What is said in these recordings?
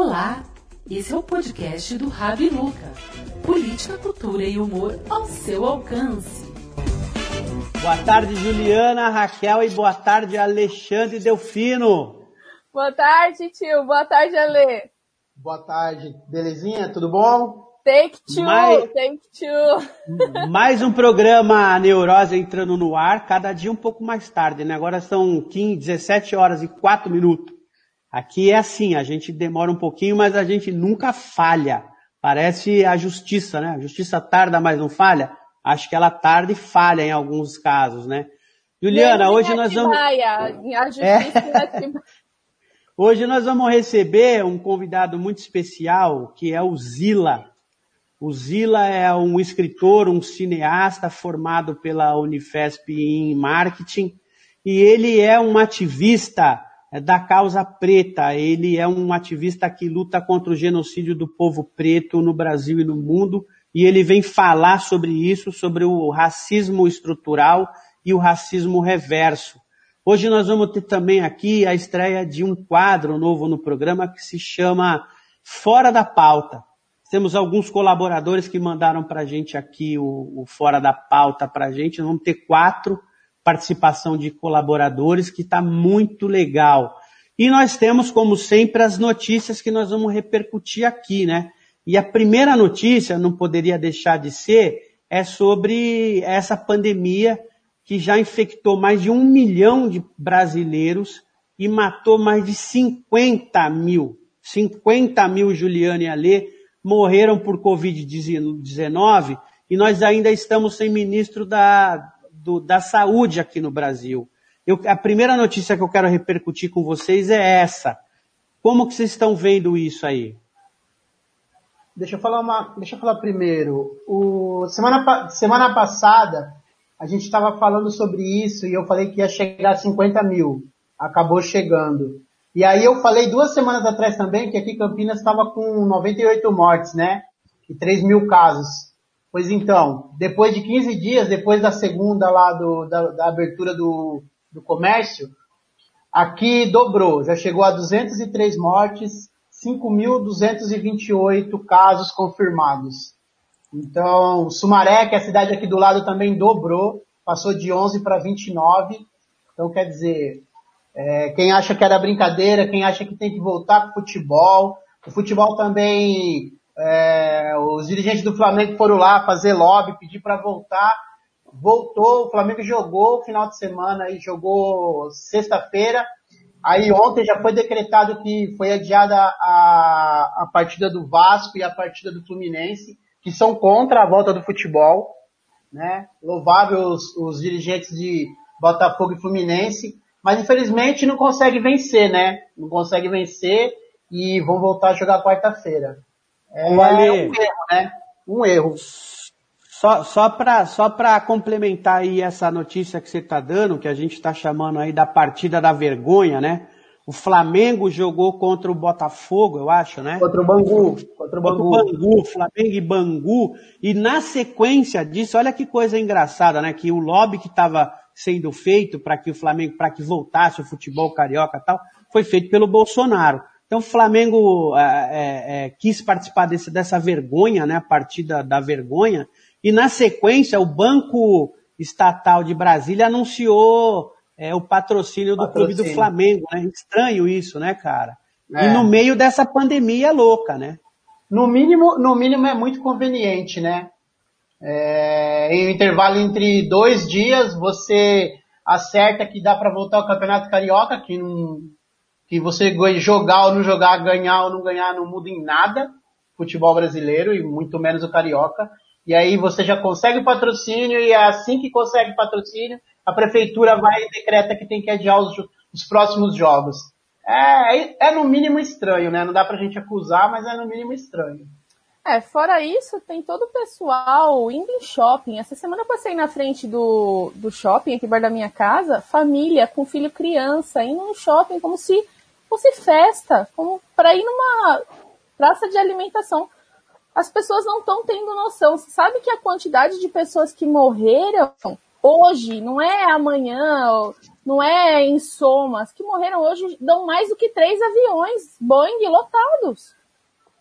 Olá, esse é o podcast do Rabi Luca. Política, cultura e humor ao seu alcance. Boa tarde, Juliana, Raquel e boa tarde, Alexandre Delfino. Boa tarde, tio. Boa tarde, Ale. Boa tarde. Belezinha? Tudo bom? Take two, mais, take two. Mais um programa Neurose entrando no ar, cada dia um pouco mais tarde, né? Agora são 15, 17 horas e 4 minutos. Aqui é assim, a gente demora um pouquinho, mas a gente nunca falha. Parece a justiça, né? A justiça tarda, mas não falha. Acho que ela tarda e falha em alguns casos, né? Juliana, hoje nós vamos. A justiça é... Hoje nós vamos receber um convidado muito especial, que é o Zila. O Zila é um escritor, um cineasta formado pela Unifesp em marketing, e ele é um ativista é da causa preta. Ele é um ativista que luta contra o genocídio do povo preto no Brasil e no mundo. E ele vem falar sobre isso, sobre o racismo estrutural e o racismo reverso. Hoje nós vamos ter também aqui a estreia de um quadro novo no programa que se chama Fora da Pauta. Temos alguns colaboradores que mandaram para a gente aqui o, o Fora da Pauta para a gente. Nós vamos ter quatro participação de colaboradores, que está muito legal. E nós temos, como sempre, as notícias que nós vamos repercutir aqui, né? E a primeira notícia, não poderia deixar de ser, é sobre essa pandemia que já infectou mais de um milhão de brasileiros e matou mais de 50 mil. 50 mil, Juliane e Alê, morreram por Covid-19 e nós ainda estamos sem ministro da, do, da saúde aqui no Brasil. Eu, a primeira notícia que eu quero repercutir com vocês é essa. Como que vocês estão vendo isso aí? Deixa eu falar uma, deixa eu falar primeiro. O, semana, semana passada a gente estava falando sobre isso e eu falei que ia chegar a 50 mil. Acabou chegando. E aí eu falei duas semanas atrás também que aqui Campinas estava com 98 mortes, né? E 3 mil casos. Pois então, depois de 15 dias, depois da segunda lá do, da, da abertura do, do comércio, aqui dobrou, já chegou a 203 mortes, 5.228 casos confirmados. Então, Sumaré, que é a cidade aqui do lado, também dobrou, passou de 11 para 29. Então, quer dizer, é, quem acha que era brincadeira, quem acha que tem que voltar para o futebol, o futebol também é, os dirigentes do Flamengo foram lá fazer lobby, pedir para voltar. Voltou, o Flamengo jogou o final de semana e jogou sexta-feira. Aí ontem já foi decretado que foi adiada a, a partida do Vasco e a partida do Fluminense, que são contra a volta do futebol. Né? Louvável os, os dirigentes de Botafogo e Fluminense, mas infelizmente não consegue vencer, né? Não consegue vencer e vão voltar a jogar quarta-feira. É, é um erro, né? Um erro. Só, só para só complementar aí essa notícia que você está dando, que a gente está chamando aí da partida da vergonha, né? O Flamengo jogou contra o Botafogo, eu acho, né? Contra o Bangu. Contra o Bangu. Contra o Bangu, Flamengo e Bangu. E na sequência disso, olha que coisa engraçada, né? Que o lobby que estava sendo feito para que o Flamengo, para que voltasse o futebol carioca e tal, foi feito pelo Bolsonaro. Então o Flamengo é, é, é, quis participar desse, dessa vergonha, né, a partida da vergonha, e na sequência o Banco Estatal de Brasília anunciou é, o patrocínio do patrocínio. clube do Flamengo, né? Estranho isso, né, cara? E é. no meio dessa pandemia louca, né? No mínimo, no mínimo é muito conveniente, né? É, em um intervalo entre dois dias, você acerta que dá para voltar ao Campeonato Carioca, que não, que você jogar ou não jogar, ganhar ou não ganhar, não muda em nada futebol brasileiro e muito menos o carioca. E aí você já consegue patrocínio e é assim que consegue patrocínio, a prefeitura vai e decreta que tem que adiar os, os próximos jogos. É, é no mínimo estranho, né? Não dá pra gente acusar, mas é no mínimo estranho. É, fora isso, tem todo o pessoal indo em shopping. Essa semana eu passei na frente do, do shopping aqui perto da minha casa, família com filho criança, indo no shopping como se fosse festa, como para ir numa praça de alimentação. As pessoas não estão tendo noção. Você sabe que a quantidade de pessoas que morreram hoje, não é amanhã, não é em somas, que morreram hoje dão mais do que três aviões Boeing lotados.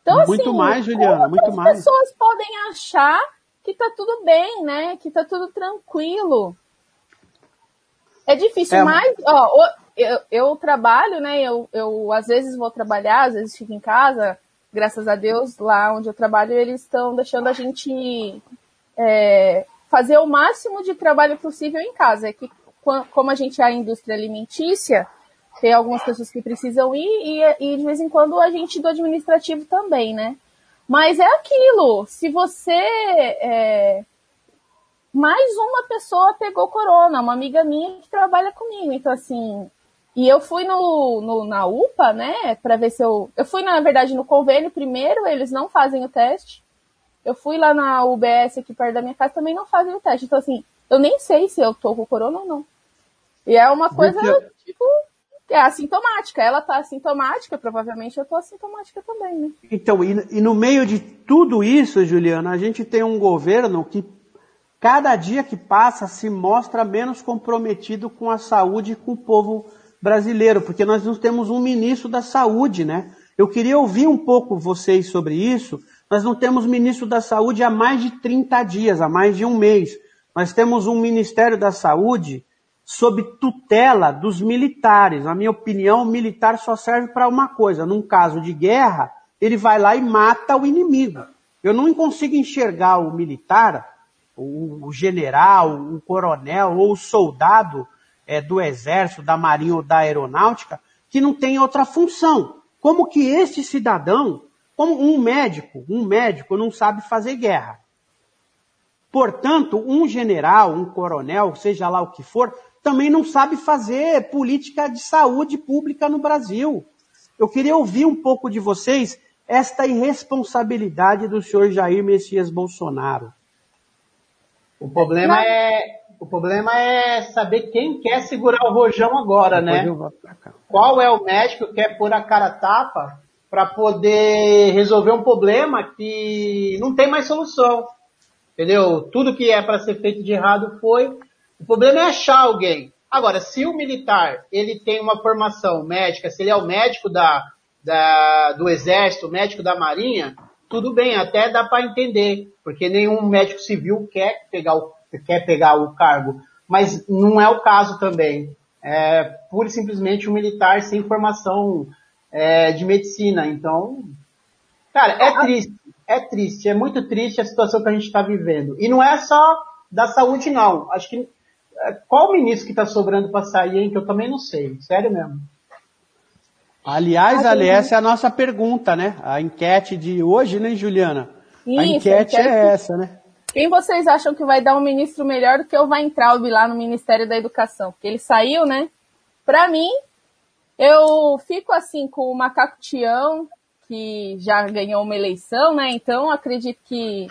Então, muito assim, mais, Juliana, muito mais. As pessoas podem achar que tá tudo bem, né? Que tá tudo tranquilo. É difícil, é. mas, ó, eu, eu trabalho, né? Eu, eu às vezes vou trabalhar, às vezes fico em casa. Graças a Deus, lá onde eu trabalho, eles estão deixando a gente é, fazer o máximo de trabalho possível em casa. É que, como a gente é a indústria alimentícia, tem algumas pessoas que precisam ir e, e de vez em quando a gente do administrativo também, né? Mas é aquilo, se você. É... Mais uma pessoa pegou corona, uma amiga minha que trabalha comigo. Então, assim. E eu fui no, no na UPA, né, para ver se eu. Eu fui, na verdade, no convênio primeiro, eles não fazem o teste. Eu fui lá na UBS aqui perto da minha casa, também não fazem o teste. Então, assim, eu nem sei se eu tô com corona ou não. E é uma coisa, tipo, é assintomática. Ela tá assintomática, provavelmente eu tô assintomática também, né? Então, e, e no meio de tudo isso, Juliana, a gente tem um governo que cada dia que passa se mostra menos comprometido com a saúde e com o povo brasileiro, porque nós não temos um ministro da saúde, né? Eu queria ouvir um pouco vocês sobre isso. Nós não temos ministro da saúde há mais de 30 dias, há mais de um mês. Nós temos um Ministério da Saúde sob tutela dos militares. Na minha opinião, o militar só serve para uma coisa. Num caso de guerra, ele vai lá e mata o inimigo. Eu não consigo enxergar o militar, o, general, o coronel ou o soldado é, do exército, da marinha ou da aeronáutica que não tem outra função. Como que esse cidadão, como um médico, um médico não sabe fazer guerra. Portanto, um general, um coronel, seja lá o que for, também não sabe fazer política de saúde pública no Brasil. Eu queria ouvir um pouco de vocês esta irresponsabilidade do senhor Jair Messias Bolsonaro. O problema é o problema é saber quem quer segurar o rojão agora, né? Qual é o médico que quer pôr a cara tapa para poder resolver um problema que não tem mais solução. Entendeu? Tudo que é para ser feito de errado foi, o problema é achar alguém. Agora, se o militar ele tem uma formação médica, se ele é o médico da, da, do exército, o médico da marinha, tudo bem, até dá para entender, porque nenhum médico civil quer pegar o, quer pegar o cargo. Mas não é o caso também. É pura e simplesmente um militar sem formação é, de medicina. Então, cara, é triste. É triste, é muito triste a situação que a gente está vivendo. E não é só da saúde, não. Acho que qual ministro que está sobrando para sair, hein? Que eu também não sei. Sério mesmo. Aliás, ah, ali, essa é a nossa pergunta, né? A enquete de hoje, né, Juliana? Isso, a enquete, a enquete é essa, né? Quem vocês acham que vai dar um ministro melhor do que o Weintraub lá no Ministério da Educação? Porque ele saiu, né? Para mim, eu fico assim com o Macaco Tião, que já ganhou uma eleição, né? Então acredito que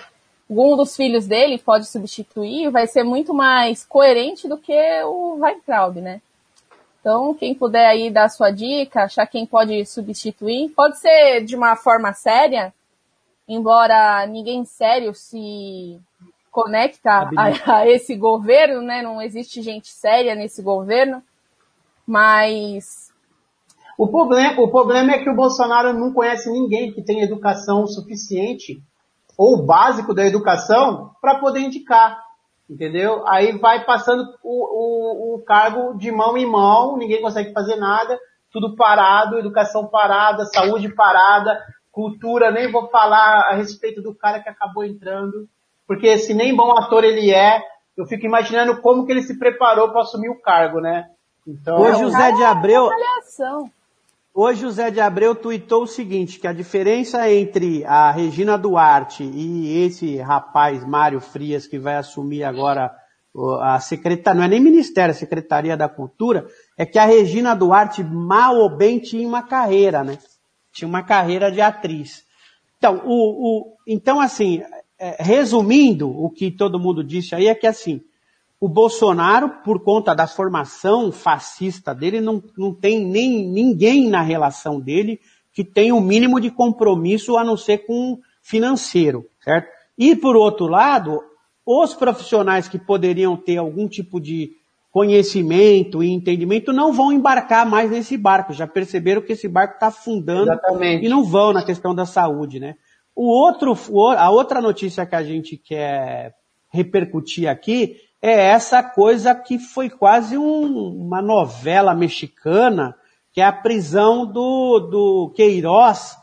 algum dos filhos dele pode substituir, vai ser muito mais coerente do que o Weintraub, né? Então, quem puder aí dar sua dica, achar quem pode substituir, pode ser de uma forma séria, embora ninguém sério se conecta a, a, esse governo, né? Não existe gente séria nesse governo, mas o problema, o problema é que o Bolsonaro não conhece ninguém que tenha educação suficiente ou básico da educação para poder indicar, entendeu? Aí vai passando o, o, o cargo de mão em mão, ninguém consegue fazer nada, tudo parado, educação parada, saúde parada, cultura, nem vou falar a respeito do cara que acabou entrando, porque se nem bom ator ele é, eu fico imaginando como que ele se preparou para assumir o cargo, né? Então, Hoje o Zé de Abreu, Hoje o Zé de Abreu tuitou o seguinte, que a diferença entre a Regina Duarte e esse rapaz, Mário Frias, que vai assumir agora a secretaria, não é nem ministério, a Secretaria da Cultura, é que a Regina Duarte, mal ou bem, tinha uma carreira, né? Tinha uma carreira de atriz. Então, o, o, então assim, é, resumindo o que todo mundo disse aí, é que assim, o Bolsonaro, por conta da formação fascista dele, não, não tem nem ninguém na relação dele que tenha o um mínimo de compromisso a não ser com financeiro, certo? E por outro lado, os profissionais que poderiam ter algum tipo de conhecimento e entendimento não vão embarcar mais nesse barco. Já perceberam que esse barco está afundando Exatamente. e não vão na questão da saúde, né? O outro, a outra notícia que a gente quer repercutir aqui é essa coisa que foi quase um, uma novela mexicana, que é a prisão do, do Queiroz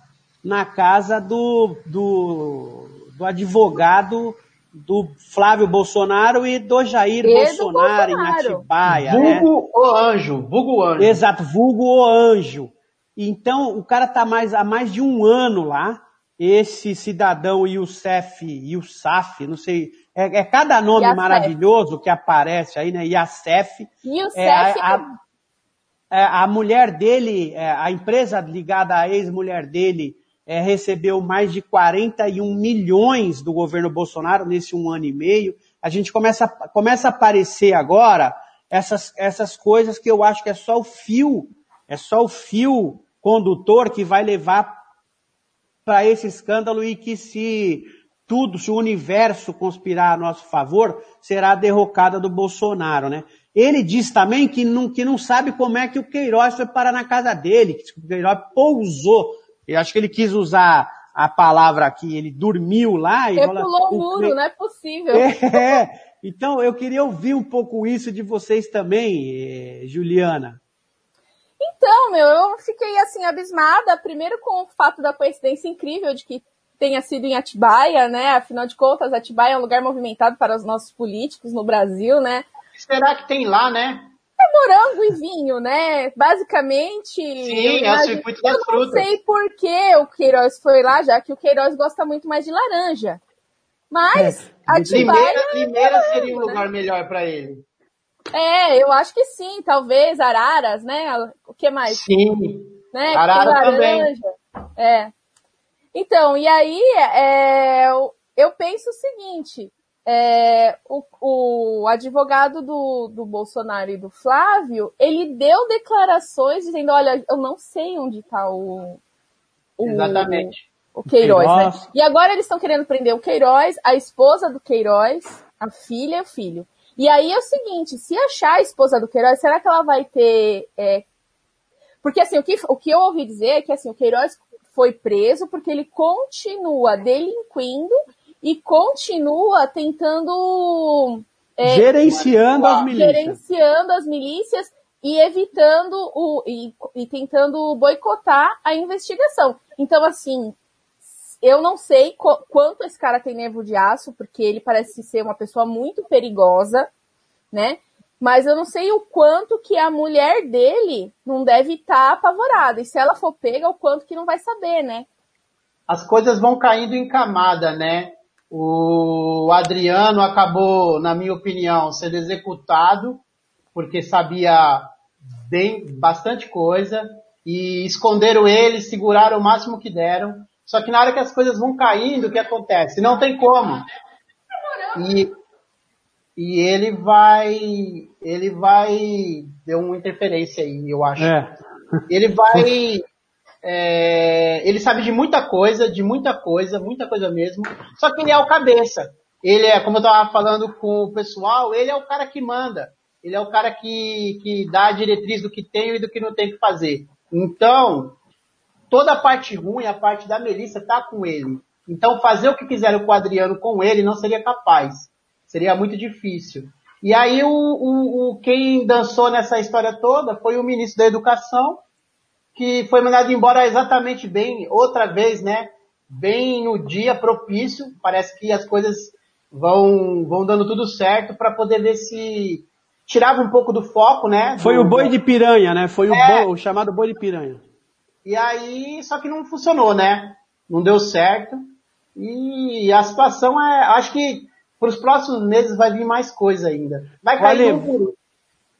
na casa do, do, do advogado do Flávio Bolsonaro e do Jair E do Bolsonaro, em Bolsonaro. Atibaia, né? Vulgo o anjo, vulgo o anjo. Exato, vulgo o anjo. Então, o cara tá mais, há mais de um ano lá, esse cidadão Youssef, Youssaf, não sei, é, é cada nome Youssef. maravilhoso que aparece aí, né? Youssef. E o É, a, CEF a- é, a mulher dele, é, a empresa ligada à ex-mulher dele, é, recebeu mais de 41 milhões do governo Bolsonaro nesse um ano e meio. A gente começa, começa a aparecer agora essas, essas coisas que eu acho que é só o fio, é só o fio condutor que vai levar para esse escândalo e que se tudo, se o universo conspirar a nosso favor, será a derrocada do Bolsonaro, né? Ele diz também que não, que não sabe como é que o Queiroz foi parar na casa dele, que o Queiroz pousou. Eu acho que ele quis usar a palavra aqui, ele dormiu lá e Ele pulou o muro, não é possível. É, então eu queria ouvir um pouco isso de vocês também, eh, Juliana. Então, meu, eu fiquei assim abismada, primeiro com o fato da coincidência incrível de que tenha sido em Atibaia, né? Afinal de contas, Atibaia é um lugar movimentado para os nossos políticos no Brasil, né? Será que tem lá, né? Morango e vinho, né? Basicamente. Sim, eu é o circuito das eu não frutas. sei por que o Queiroz foi lá, já que o Queiroz gosta muito mais de laranja. Mas É, Atibaia. Limeira, Limeira seria um lugar melhor para ele. É, eu acho que sim, talvez Araras, né? O que mais? Sim. né? Arara Tem também. laranja. É. Então, e aí é, eu- eu penso o seguinte: é, o, o advogado do, do Bolsonaro e do Flávio, ele deu declarações dizendo, olha, eu não sei onde está o, o Exatamente. o Queiroz, Queiroz. né? E agora eles estão querendo prender o Queiroz, a esposa do Queiroz, a filha e o filho. E aí é o seguinte, se achar a esposa do Queiroz, será que ela vai ter... é, Porque assim, o que, o que eu ouvi dizer é que assim, o Queiroz foi preso porque ele continua delinquindo e continua tentando... é, Gerenciando as milícias. gerenciando as milícias e evitando o e, e tentando boicotar a investigação. Então, assim, eu não sei qu- quanto esse cara tem nervo de aço, porque ele parece ser uma pessoa muito perigosa, né? Mas eu não sei o quanto que a mulher dele não deve estar apavorada. E se ela for pega, o quanto que não vai saber, né? As coisas vão caindo em camada, né? O Adriano acabou, na minha opinião, sendo executado porque sabia bem bastante coisa e esconderam ele, seguraram o máximo que deram. Só que na hora que as coisas vão caindo, o que acontece? Não tem como. E, e ele vai, ele vai, deu uma interferência aí, eu acho. É. Ele vai. é, ele sabe de muita coisa, de muita coisa, muita coisa mesmo. Só que ele é o cabeça. Ele é, como eu tava falando com o pessoal, ele é o cara que manda. Ele é o cara que, que dá a diretriz do que tem e do que não tem que fazer. Então, toda a parte ruim, a parte da Melissa tá com ele. Então, fazer o que fizeram com o Adriano com ele não seria capaz. Seria muito difícil. E aí, o, o, o- quem dançou nessa história toda foi o ministro da Educação, que foi mandado embora exatamente bem, outra vez, né? Bem no dia propício. Parece que as coisas vão, vão dando tudo certo para poder ver se tirava um pouco do foco, né? Foi do- o boi de piranha, né? Foi o, É. boi- o chamado boi de piranha. E aí, só que não funcionou, né? Não deu certo. E a situação é, acho que para os próximos meses vai vir mais coisa ainda. Vai cair Olha, um por um.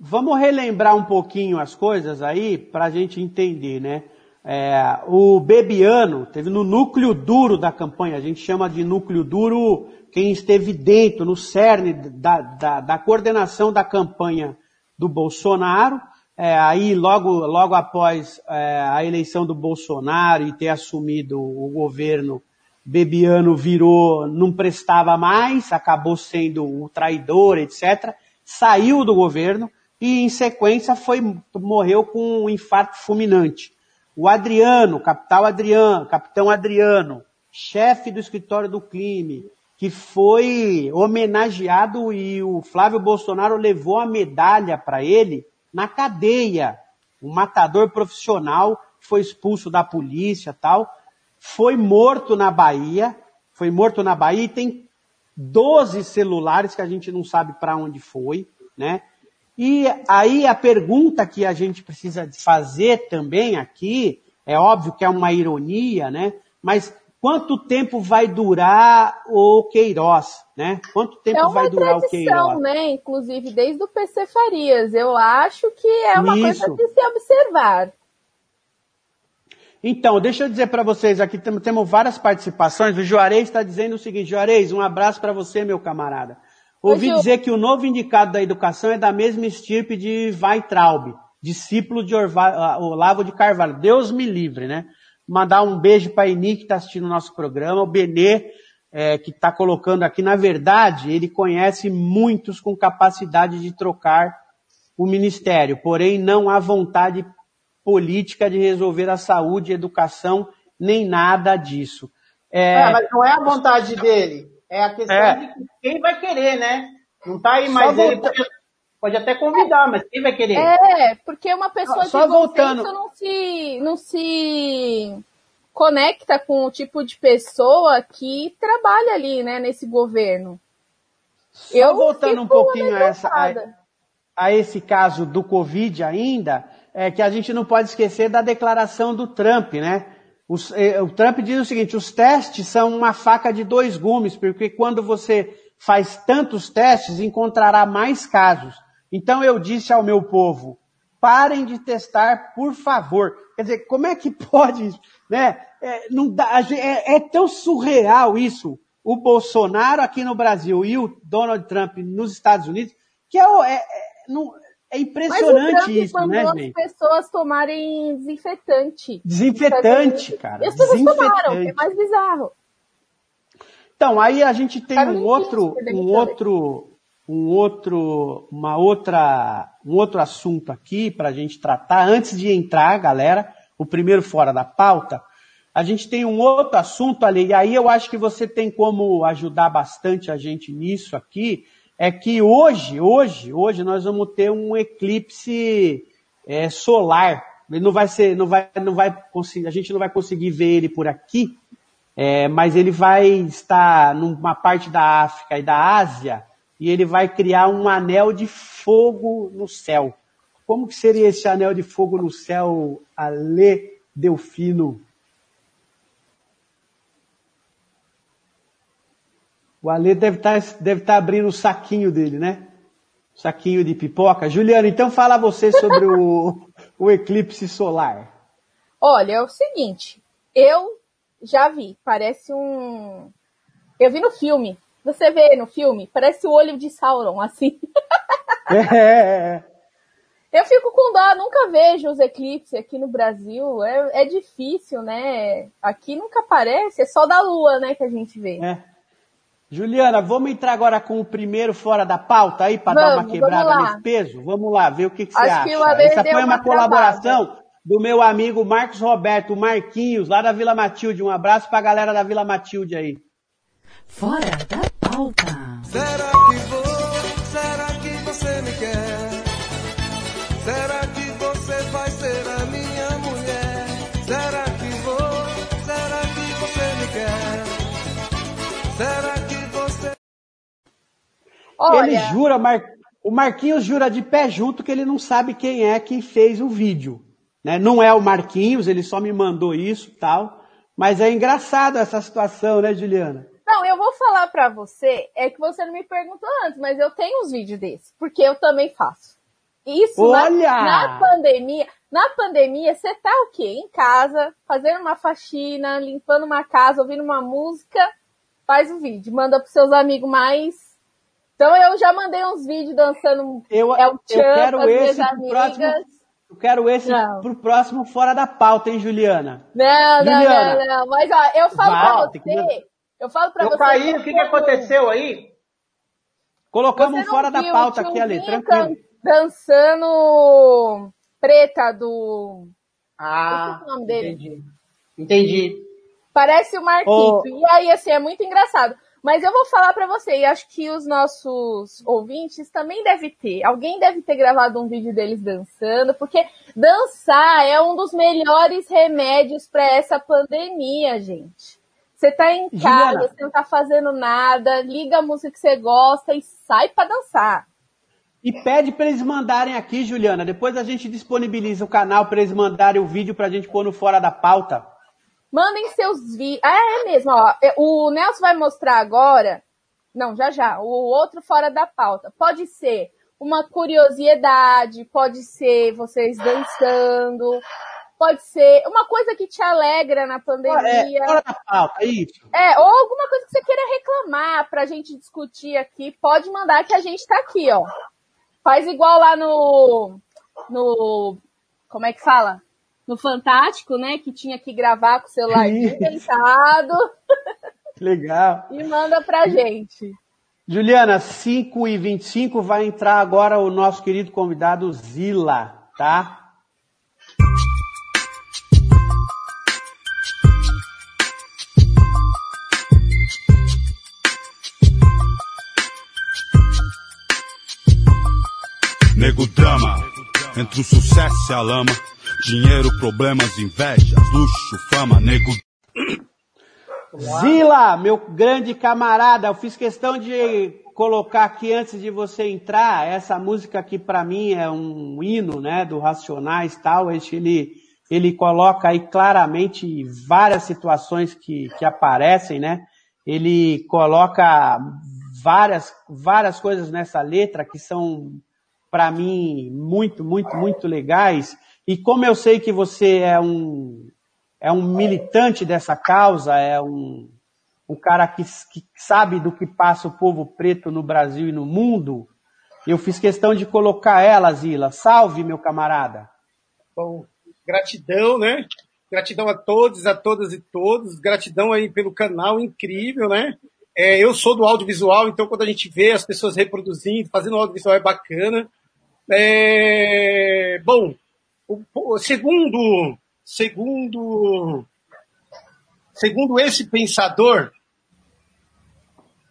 Vamos relembrar um pouquinho as coisas aí para a gente entender, né? É, o Bebiano teve no núcleo duro da campanha, a gente chama de núcleo duro quem esteve dentro, no cerne da, da, da coordenação da campanha do Bolsonaro. É, aí, logo, logo após é, a eleição do Bolsonaro e ter assumido o governo, Bebiano virou, não prestava mais, acabou sendo o traidor, etc. Saiu do governo e em sequência foi, morreu com um infarto fulminante. O Adriano, capital Adriano, capitão Adriano, chefe do escritório do crime, que foi homenageado e o Flávio Bolsonaro levou a medalha para ele na cadeia. Um matador profissional foi expulso da polícia tal, foi morto na Bahia, foi morto na Bahia e tem 12 celulares que a gente não sabe para onde foi, né? E aí a pergunta que a gente precisa fazer também aqui, é óbvio que é uma ironia, né? Mas quanto tempo vai durar o Queiroz, né? Quanto tempo é vai durar o Queiroz? né? Inclusive desde o PC Farias. Eu acho que é uma Isso. coisa de se observar. Então, deixa eu dizer para vocês aqui, temos, temos várias participações. O Juarez está dizendo o seguinte, Juarez, um abraço para você, meu camarada. Ouvi dizer que o novo indicado da educação é da mesma estirpe de Weitraub, discípulo de Orva, ah, Olavo de Carvalho. Deus me livre, né? Mandar um beijo para a Eni que está assistindo o nosso programa, o Benê, é, que está colocando aqui. Na verdade, ele conhece muitos com capacidade de trocar o ministério, porém não há vontade política de resolver a saúde, a educação, nem nada disso. É, É, mas não é a vontade dele. É a questão É. de quem vai querer, né? Não tá aí Só mais ele. Pode, pode até convidar, mas quem vai querer? É, porque uma pessoa Só de bom voltando. não se, não se conecta com o tipo de pessoa que trabalha ali, né, nesse governo. só Eu voltando um pouquinho a, essa, a, a esse caso do Covid ainda, é que a gente não pode esquecer da declaração do Trump, né? Os- eh, o Trump diz o seguinte, os testes são uma faca de dois gumes, porque quando você faz tantos testes, encontrará mais casos. Então eu disse ao meu povo, parem de testar, por favor. Quer dizer, como é que pode, né? É, não dá, é- é tão surreal isso, o Bolsonaro aqui no Brasil e o Donald Trump nos Estados Unidos, que é, é, é, não- é impressionante isso, mandou né, as gente? pessoas tomarem desinfetante. Desinfetante, cara. E as pessoas tomaram, é mais bizarro. Então, aí a gente tem um outro, né, um outro, um outro, uma outra, um outro assunto aqui para a gente tratar antes de entrar, galera. O primeiro fora da pauta. A gente tem um outro assunto ali, e aí eu acho que você tem como ajudar bastante a gente nisso aqui. É que hoje, hoje, hoje nós vamos ter um eclipse é, solar. Ele não vai ser, não vai, não vai conseguir, a gente não vai conseguir ver ele por aqui, é, mas ele vai estar numa parte da África e da Ásia e ele vai criar um anel de fogo no céu. Como que seria esse anel de fogo no céu, Ale Delfino? O Ale deve estar deve estar abrindo o saquinho dele, né? Saquinho de pipoca. Juliana, então fala você sobre o, o eclipse solar. Olha, é o seguinte, eu já vi, parece um. Eu vi no filme. Você vê no filme, parece o olho de Sauron, assim. É, Eu fico com dó, nunca vejo os eclipses aqui no Brasil. É, é difícil, né? Aqui nunca aparece, é só da lua, né, que a gente vê. é. Juliana, vamos entrar agora com o primeiro fora da pauta aí para dar uma quebrada nesse peso? Vamos lá, ver o que, que você Acho acha. que Essa deu foi uma uma colaboração do meu amigo Marcos Roberto Marquinhos, lá da Vila Matilde. Um abraço para a galera da Vila Matilde aí. Fora da pauta. Será que Olha, Ele jura, Mar... o Marquinhos jura de pé junto que ele não sabe quem é quem fez o vídeo. Né? Não é o Marquinhos, ele só me mandou isso tal. Mas é engraçado essa situação, né, Juliana? Não, eu vou falar pra você, é que você não me perguntou antes, mas eu tenho uns vídeos desses, porque eu também faço. Isso na- Olha! Na, pandemia, na pandemia você tá o quê? Em casa, fazendo uma faxina, limpando uma casa, ouvindo uma música, faz o vídeo, manda pros seus amigos mais. Então eu já mandei uns vídeos dançando Eu, é o eu Tchan quero esse pro próximo, amigas. Eu quero esse Não. pro próximo Fora da Pauta, hein, Juliana? Não, não, Juliana. não, não. Mas ó, eu falo Vai, pra tem que você. Eu falo pra Eu você. caí, o que, que aconteceu aí? Colocamos Você um Fora da viu Pauta o aqui, Ale, tiozinho tranquilo. Dançando preta do. Ah, o nome dele. entendi. Entendi. Parece o Marquito. Ô. E aí, assim, é muito engraçado. Mas eu vou falar pra você, e acho que os nossos ouvintes também devem ter. Alguém deve ter gravado um vídeo deles dançando, porque dançar é um dos melhores remédios pra essa pandemia, gente. Você tá em casa, Juliana. você não tá fazendo nada, liga a música que você gosta e sai pra dançar. E pede para eles mandarem aqui, Juliana. Depois a gente disponibiliza o canal para eles mandarem o vídeo pra gente pôr no Fora da Pauta. Mandem seus vídeos. Ah, é mesmo, ó. É, O Nelson vai mostrar agora. Não, já já. O outro fora da pauta. Pode ser uma curiosidade, pode ser vocês dançando, pode ser uma coisa que te alegra na pandemia. É, Fora da Pauta, é isso. É, ou alguma coisa que você queira reclamar pra gente discutir aqui, pode mandar que a gente tá aqui, ó. Faz igual lá no. No. Como é que fala? No Fantástico, né? Que tinha que gravar com o celular inventado Legal. e manda pra gente. Juliana, 5 e 25 vai entrar agora o nosso querido convidado Zila, tá? Nego drama, entre o sucesso e a lama. Dinheiro, problemas, invejas, luxo, fama, nego. Zila, meu grande camarada, eu fiz questão de colocar aqui antes de você entrar, essa música aqui pra mim é um hino, né, do Racionais tal, ele, ele coloca aí claramente várias situações que, que aparecem, né, ele coloca várias, várias coisas nessa letra que são para mim muito, muito, muito legais, e como eu sei que você é um, é um militante dessa causa, é um, um cara que, que sabe do que passa o povo preto no Brasil e no mundo. Eu fiz questão de colocar ela, Zila. Salve, meu camarada. Bom, gratidão, né? Gratidão a todos, a todas e todos. Gratidão aí pelo canal incrível, né? É, eu sou do audiovisual, então quando a gente vê as pessoas reproduzindo, fazendo audiovisual é bacana. É, bom, o, segundo, segundo, segundo esse pensador,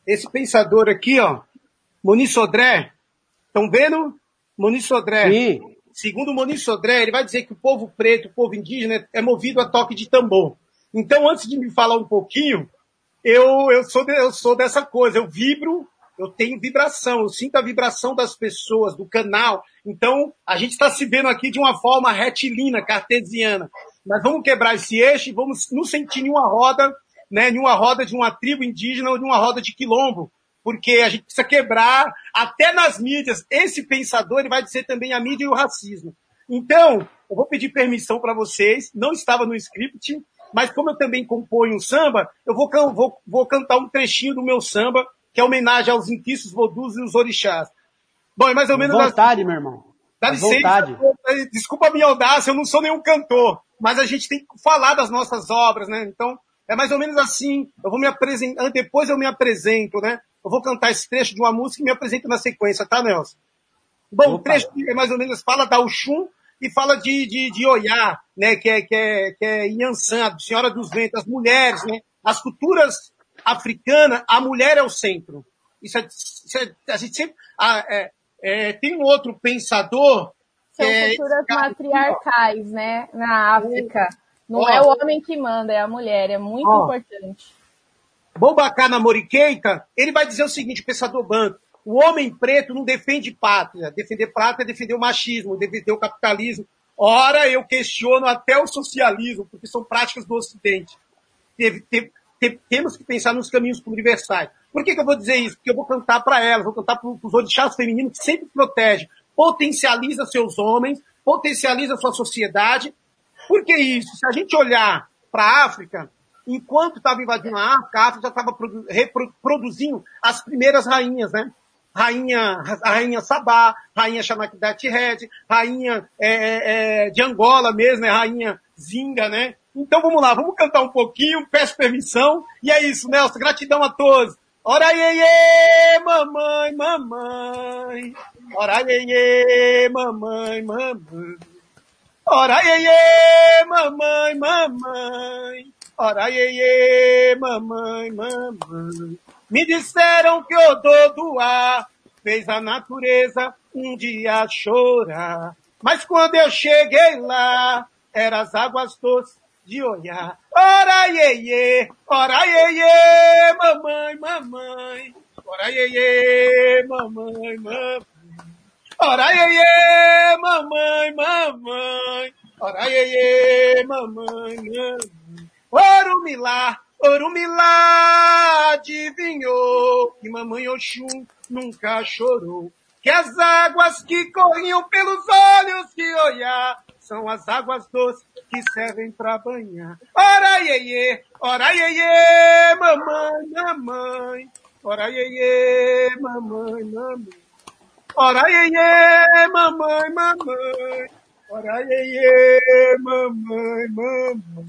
esse pensador aqui, ó, Moni Sodré, estão vendo? Moni Sodré. Sim. Segundo Moni Sodré, ele vai dizer que o povo preto, o povo indígena, é movido a toque de tambor. Então, antes de me falar um pouquinho, eu, eu, sou, de- eu sou dessa coisa, eu vibro, eu tenho vibração, eu sinto a vibração das pessoas, do canal. Então, a gente está se vendo aqui de uma forma retilínea, cartesiana. Nós vamos quebrar esse eixo e vamos nos sentir em uma roda, né, em uma roda de uma tribo indígena ou de uma roda de quilombo. Porque a gente precisa quebrar, até nas mídias, esse pensador ele vai dizer também a mídia e o racismo. Então, eu vou pedir permissão para vocês, não estava no script, mas como eu também componho um samba, eu vou, vou- vou cantar um trechinho do meu samba, que é homenagem aos inquiços, vodus e os orixás. Bom, é mais ou menos vontade, meu irmão. Dá licença, desculpa a minha audácia, eu não sou nenhum cantor, mas a gente tem que falar das nossas obras, né? Então, é mais ou menos assim. Eu vou me apresentar, depois eu me apresento, né? Eu vou cantar esse trecho de uma música e me apresento na sequência, tá, Nelson? Bom, o Opa. trecho é mais ou menos fala da Oxum e fala de, de, de Oiá, né? Que é, que é, que é Inhansã, Senhora dos Ventos, as mulheres, né? As culturas africanas, a mulher é o centro. Isso é, isso é- a gente sempre, ah, é, é, tem um outro pensador São É, culturas matriarcais, né? Na África. Não Ó. é o homem que manda, é a mulher. É muito Ó. importante. Bobacana Moriqueita, ele vai dizer o seguinte, pensador banco, o homem preto não defende pátria. Defender pátria é defender o machismo, defender o capitalismo. Ora, eu questiono até o socialismo, porque são práticas do Ocidente. Teve- te- te- temos que pensar nos caminhos universais. Por que, que eu vou dizer isso? Porque eu vou cantar para elas, vou cantar para os orixás femininos que sempre protegem, potencializa seus homens, potencializa sua sociedade. Por que isso? Se a gente olhar para a África, enquanto estava invadindo a África, a África já estava produ- reproduzindo as primeiras rainhas, né? rainha, a rainha Sabá, rainha Xanaquidat Red, rainha é, é, é, de Angola mesmo, é rainha Zinga, né? Então vamos lá, vamos cantar um pouquinho, peço permissão, e é isso, Nelson, gratidão a todos. Ora iê, mamãe, mamãe, ora iê, mamãe, mamãe. Ora iê, mamãe, mamãe, ora iê, mamãe, mamãe. Me disseram que o do ar fez a natureza um dia chorar. Mas quando eu cheguei lá, eram as águas doces de olhar. Ora iê, ora iê, mamãe, mamãe. Ora iê, mamãe, mamãe. Ora iê, mamãe, mamãe. Ora iê, mamãe, mamãe. Orumilá, Orumilá adivinhou que mamãe Oxum nunca chorou. Que as águas que corriam pelos olhos que olhar são as águas doces que servem para banhar. Ora iê, ora iê, mamãe, mamãe. Ora iê, mamãe, mamãe. Ora iê, mamãe, mamãe. Ora iê, mamãe, mamãe.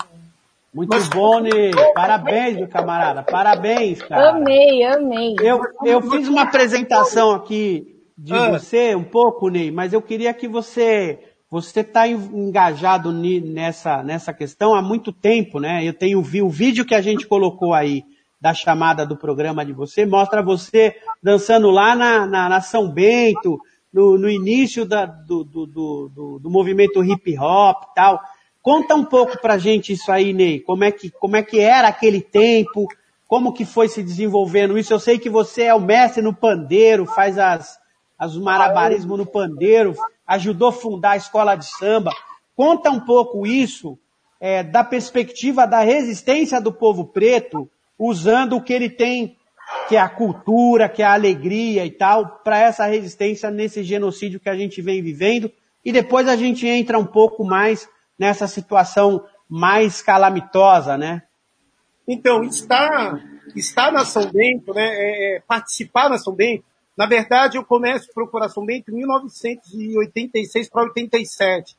Muito bom, Ney. Parabéns, meu camarada. Parabéns, cara. Amei, amei. Eu, eu fiz uma apresentação aqui de Ah. você um pouco, Ney, mas eu queria que você você está engajado nessa nessa questão há muito tempo, né? Eu tenho vi o vídeo que a gente colocou aí da chamada do programa de você mostra você dançando lá na, na, na São Bento, no, no início da, do, do, do, do, do movimento hip hop e tal. Conta um pouco pra gente isso aí, Ney. Como é que, como é que era aquele tempo? Como que foi se desenvolvendo isso? Eu sei que você é o mestre no pandeiro, faz as, as malabarismo no pandeiro, ajudou a fundar a escola de samba. Conta um pouco isso é, da perspectiva da resistência do povo preto, usando o que ele tem, que é a cultura, que é a alegria e tal, para essa resistência nesse genocídio que a gente vem vivendo. E depois a gente entra um pouco mais nessa situação mais calamitosa, né? Então, estar, estar na São Bento, né, é, é, participar na São Bento, na verdade eu começo a procurar São Bento em 1986 para 87.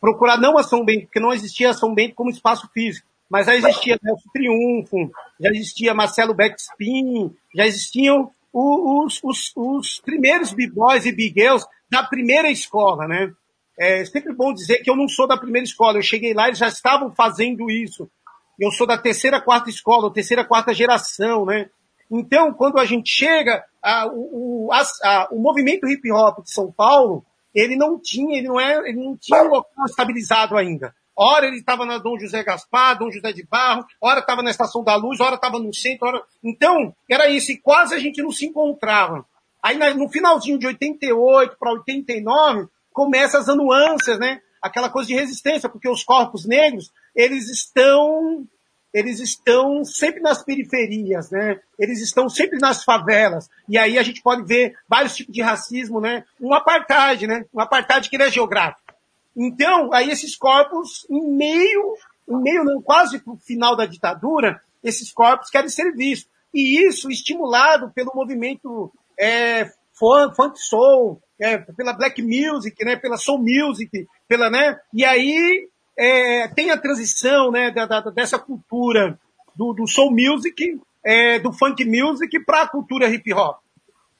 Procurar não a São Bento, porque não existia a São Bento como espaço físico, mas já existia Nelson Triunfo, já existia Marcelo Backspin, já existiam os, os, os primeiros b-boys e b-girls da primeira escola, né? É sempre bom dizer que eu não sou da primeira escola, eu cheguei lá e já estavam fazendo isso. Eu sou da terceira, quarta escola, terceira, quarta geração, né? Então, quando a gente chega, a, o, as- a- o movimento hip hop de São Paulo, ele não tinha, ele não é, ele não tinha um local estabilizado ainda. Ora ele estava na Dom José Gaspar, Dom José de Barro, ora estava na Estação da Luz, ora estava no centro, ora... Então, era isso, e quase a gente não se encontrava. Aí no finalzinho de 88 para 89, começa as anuâncias, né? Aquela coisa de resistência, porque os corpos negros, eles estão eles estão sempre nas periferias, né? Eles estão sempre nas favelas. E aí a gente pode ver vários tipos de racismo, né? Um apartheid, né? Um apartheid que ele é geográfico. Então, aí esses corpos, em meio, em meio, não, quase pro final da ditadura, esses corpos querem ser vistos. E isso estimulado pelo movimento é, fun- funk soul, é, pela black music, né, pela soul music, pela, né, e aí é, tem a transição, né, da, da- dessa cultura do, do soul music, é, do funk music para a cultura hip hop.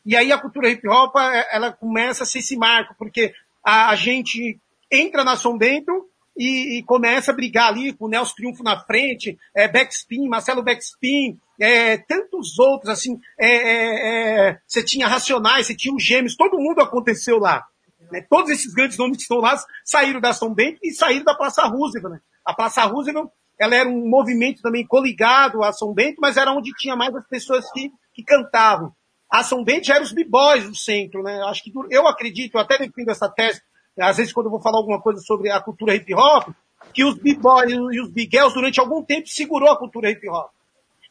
E aí a cultura hip hop, é, ela começa a ser esse marco, porque a, a gente entra na São Bento e, e começa a brigar ali com o Nelson Triunfo na frente, é, Backspin, Marcelo Backspin, é, tantos outros, assim, é, é, é, você tinha Racionais, você tinha os Gêmeos, todo mundo aconteceu lá. Né? Todos esses grandes nomes que estão lá saíram da São Bento e saíram da Praça Roosevelt. Né? A Praça Roosevelt, ela era um movimento também coligado a São Bento, mas era onde tinha mais as pessoas que, que cantavam. A São Bento já era os b-boys do centro, né? Acho que eu acredito, eu até defendo essa tese, às vezes quando eu vou falar alguma coisa sobre a cultura hip hop, que os b-boys e os b-girls durante algum tempo segurou a cultura hip hop.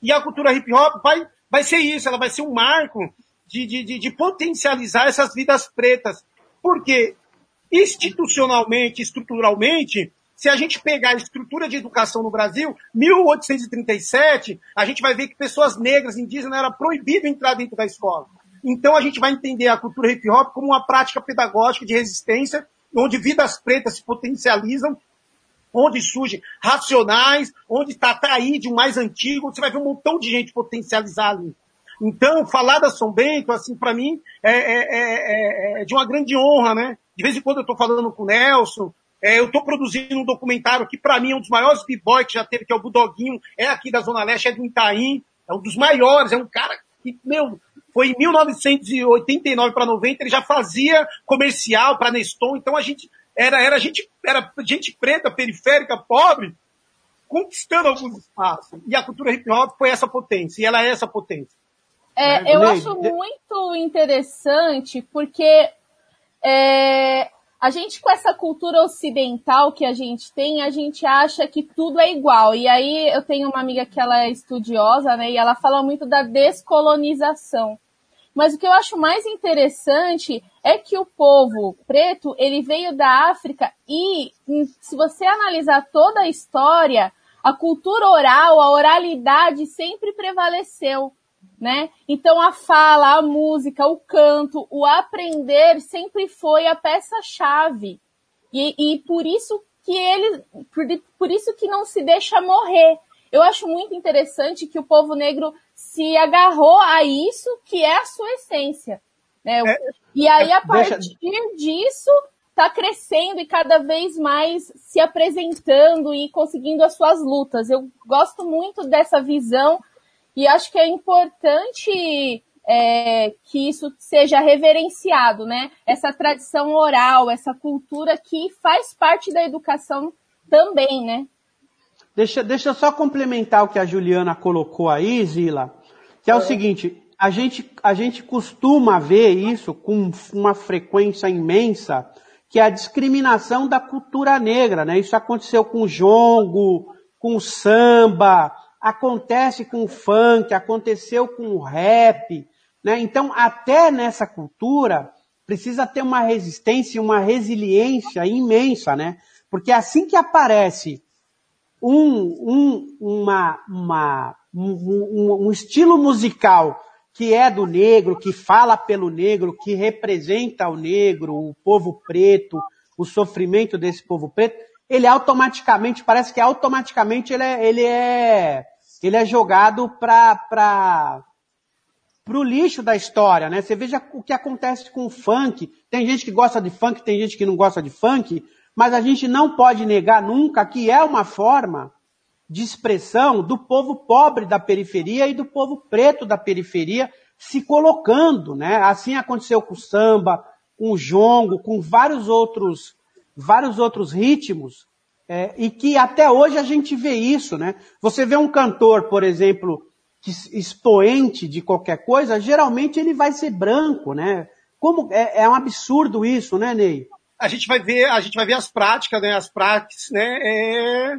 E a cultura hip hop vai, vai ser isso, ela vai ser um marco de, de, de, de potencializar essas vidas pretas. Porque institucionalmente, estruturalmente, se a gente pegar a estrutura de educação no Brasil, 1837, a gente vai ver que pessoas negras, indígenas, era proibido entrar dentro da escola. Então a gente vai entender a cultura hip hop como uma prática pedagógica de resistência, onde vidas pretas se potencializam, onde surgem racionais, onde está Taíde, o mais antigo, você vai ver um montão de gente potencializar ali. Então, falar da São Bento, assim, para mim, é, é, é, é, de uma grande honra, né? De vez em quando eu estou falando com o Nelson, é, eu estou produzindo um documentário que para mim é um dos maiores b-boy que já teve, que é o Budoguinho, é aqui da Zona Leste, é do Itaim, é um dos maiores, é um cara que, meu, foi em 1989 para 90, ele já fazia comercial para Neston, então a gente era, era gente, era gente preta, periférica, pobre, conquistando alguns espaços. E a cultura hip hop foi essa potência, e ela é essa potência. É, né? eu acho muito interessante porque é, a gente com essa cultura ocidental que a gente tem, a gente acha que tudo é igual. E aí eu tenho uma amiga que ela é estudiosa, né? E ela fala muito da descolonização. Mas o que eu acho mais interessante é que o povo preto, ele veio da África e se você analisar toda a história, a cultura oral, a oralidade sempre prevaleceu né? Então a fala, a música, o canto, o aprender sempre foi a peça-chave. E, e por isso que ele, por, por isso que não se deixa morrer. Eu acho muito interessante que o povo negro se agarrou a isso que é a sua essência. Né? É, e aí, a partir deixa... disso, está crescendo e cada vez mais se apresentando e conseguindo as suas lutas. Eu gosto muito dessa visão e acho que é importante é, que isso seja reverenciado, né? Essa tradição oral, essa cultura que faz parte da educação também, né? Deixa, deixa eu só complementar o que a Juliana colocou aí, Zila, que é, é. o seguinte, a gente, a gente costuma ver isso com uma frequência imensa, que é a discriminação da cultura negra, né? Isso aconteceu com o jongo, com o samba, acontece com o funk, aconteceu com o rap, né? Então, até nessa cultura, precisa ter uma resistência, uma resiliência imensa, né? Porque assim que aparece um, um, uma, uma, um, um estilo musical que é do negro, que fala pelo negro, que representa o negro, o povo preto, o sofrimento desse povo preto, ele automaticamente, parece que automaticamente ele é, ele é ele é jogado para o lixo da história, né? Você veja o que acontece com o funk. Tem gente que gosta de funk, tem gente que não gosta de funk, mas a gente não pode negar nunca que é uma forma de expressão do povo pobre da periferia e do povo preto da periferia se colocando, né? Assim aconteceu com o samba, com o jongo, com vários outros, vários outros ritmos é, e que até hoje a gente vê isso, né? Você vê um cantor, por exemplo, expoente de qualquer coisa, geralmente ele vai ser branco, né? Como é, é um absurdo isso, né, Ney? A gente vai ver, a gente vai ver as práticas, né? As práticas, né? É,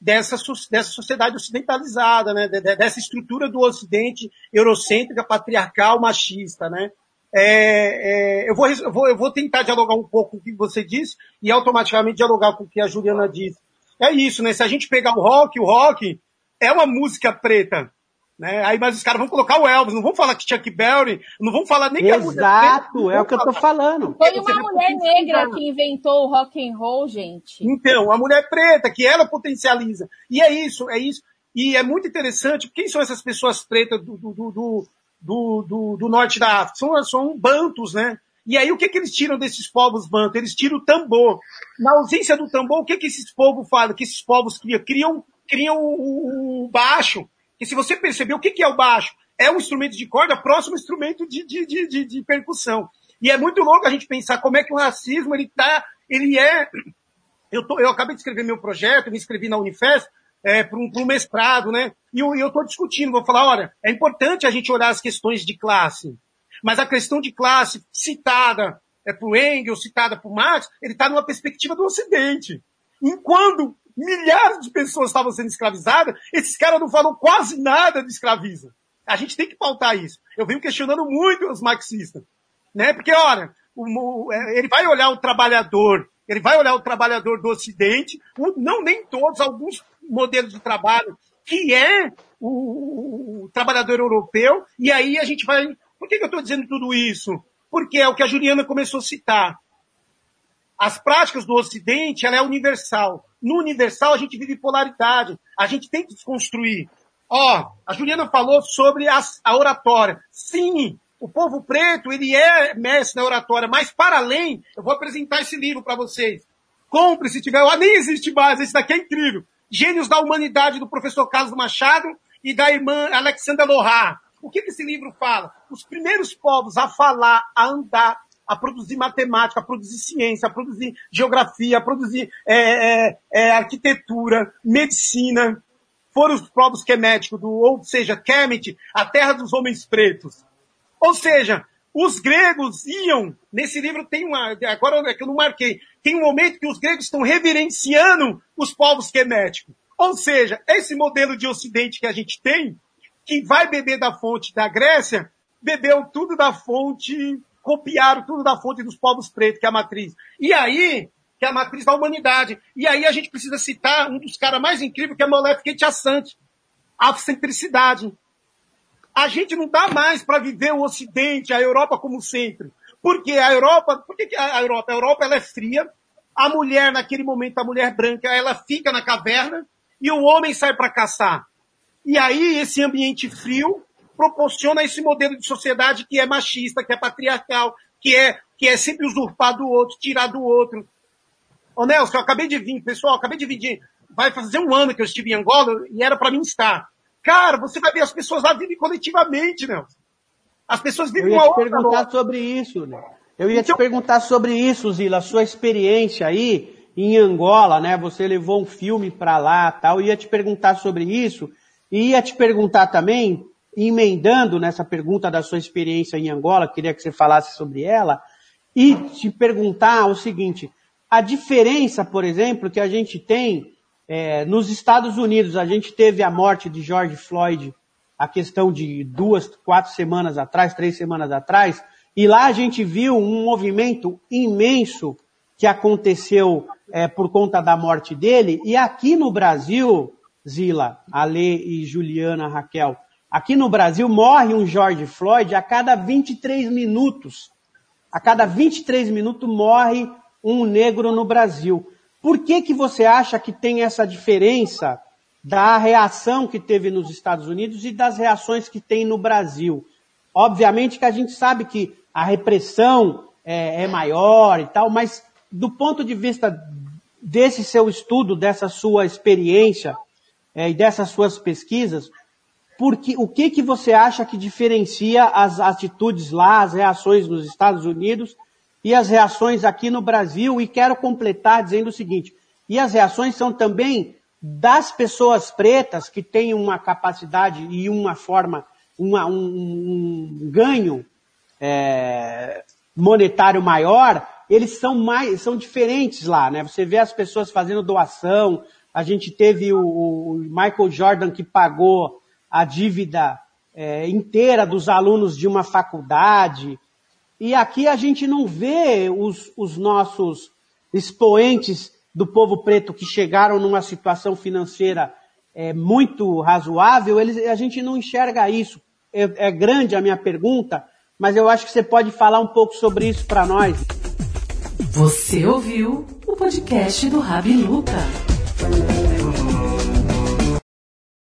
dessa, dessa sociedade ocidentalizada, né? Dessa estrutura do Ocidente eurocêntrica, patriarcal, machista, né? É, é, eu, vou, eu, vou, eu vou tentar dialogar um pouco com o que você disse e automaticamente dialogar com o que a Juliana disse. É isso, né? Se a gente pegar o rock, o rock é uma música preta. Né? Aí, mas os caras vão colocar o Elvis, não vão falar que Chuck Berry, não vão falar nem que Exato, Exato, é o que eu tô falando. Foi uma mulher negra que inventou o rock and roll, gente. Então, a mulher preta, que ela potencializa. E é isso, é isso. E é muito interessante, quem são essas pessoas pretas do, do, do, do, do, do norte da África. São, são bantos, né? E aí o que, que eles tiram desses povos bantos? Eles tiram o tambor. Na ausência do tambor, o que, que esses povos fazem? Que esses povos criam? Criam, criam o, o baixo. E se você perceber, o que, que é o baixo? É um instrumento de corda próximo instrumento de, de, de, de, de percussão. E é muito louco a gente pensar como é que o racismo, ele tá, ele é... Eu, tô, eu acabei de escrever meu projeto, me inscrevi na Unifesp, é, para um, um, mestrado, né? E eu estou discutindo, vou falar, olha, é importante a gente olhar as questões de classe, mas a questão de classe citada é, por Engels, citada por Marx, ele está numa perspectiva do Ocidente. Enquanto milhares de pessoas estavam sendo escravizadas, esses caras não falam quase nada de escravismo. A gente tem que pautar isso. Eu venho questionando muito os marxistas, né? Porque, olha, o, o, é, ele vai olhar o trabalhador, ele vai olhar o trabalhador do Ocidente, não nem todos, alguns modelo de trabalho que é o, o, trabalhador europeu, e aí a gente vai Por que, que eu estou dizendo tudo isso? Porque é o que a Juliana começou a citar. As práticas do Ocidente, ela é universal. No universal, a gente vive polaridade. A gente tem que desconstruir. Ó, a Juliana falou sobre a, a oratória. Sim, o povo preto, ele é mestre na oratória, mas para além, eu vou apresentar esse livro para vocês. Compre se tiver, ah, nem existe mais, esse daqui é incrível. Gênios da Humanidade, do professor Carlos Machado e da irmã Alexandra Lohar. O que, que esse livro fala? Os primeiros povos a falar, a andar, a produzir matemática, a produzir ciência, a produzir geografia, a produzir é, é, é, arquitetura, medicina, foram os povos queméticos, do, ou seja, Kemet, a terra dos homens pretos. Ou seja, os gregos iam, nesse livro tem uma, agora é que eu não marquei, tem um momento que os gregos estão reverenciando os povos queméticos. Ou seja, esse modelo de ocidente que a gente tem, que vai beber da fonte da Grécia, bebeu tudo da fonte, copiaram tudo da fonte dos povos pretos, que é a matriz. E aí, que é a matriz da humanidade. E aí a gente precisa citar um dos caras mais incríveis, que é Molef Ketiassante. Afrocentricidade. A gente não dá mais para viver o Ocidente, a Europa como centro. Porque a Europa, por que, que a Europa? A Europa ela é fria. A mulher, naquele momento, a mulher branca, ela fica na caverna e o homem sai para caçar. E aí, esse ambiente frio proporciona esse modelo de sociedade que é machista, que é patriarcal, que é, que é sempre usurpar do outro, tirar do outro. Ô Nelson, eu acabei de vir, pessoal, acabei de vir de, vai fazer um ano que eu estive em Angola e era para mim estar. Cara, você vai ver as pessoas lá vivem coletivamente, Nelson. As pessoas vivem Eu ia uma te outra. perguntar sobre isso, né? Eu ia te perguntar sobre isso, Zila, a sua experiência aí em Angola, né? Você levou um filme para lá, tal. Eu ia te perguntar sobre isso e ia te perguntar também, emendando nessa pergunta da sua experiência em Angola, queria que você falasse sobre ela, e te perguntar o seguinte: a diferença, por exemplo, que a gente tem é, nos Estados Unidos, a gente teve a morte de George Floyd, a questão de duas, quatro semanas atrás, três semanas atrás, e lá a gente viu um movimento imenso que aconteceu é, por conta da morte dele, e aqui no Brasil, Zila, Ale e Juliana, Raquel, aqui no Brasil morre um George Floyd a cada 23 minutos. A cada 23 minutos morre um negro no Brasil. Por que que você acha que tem essa diferença da reação que teve nos Estados Unidos e das reações que tem no Brasil? Obviamente que a gente sabe que a repressão é, é maior e tal, mas do ponto de vista desse seu estudo, dessa sua experiência é, e dessas suas pesquisas, porque, o que, que você acha que diferencia as atitudes lá, as reações nos Estados Unidos e as reações aqui no Brasil? E quero completar dizendo o seguinte, e as reações são também das pessoas pretas que têm uma capacidade e uma forma, uma, um, um ganho é, monetário maior, eles são mais, são diferentes lá, né? Você vê as pessoas fazendo doação, a gente teve o, o Michael Jordan que pagou a dívida é, inteira dos alunos de uma faculdade. E aqui a gente não vê os, os nossos expoentes do povo preto que chegaram numa situação financeira é, muito razoável, eles, a gente não enxerga isso. É, é grande a minha pergunta, mas eu acho que você pode falar um pouco sobre isso para nós. Você ouviu o podcast do Rabi Luca.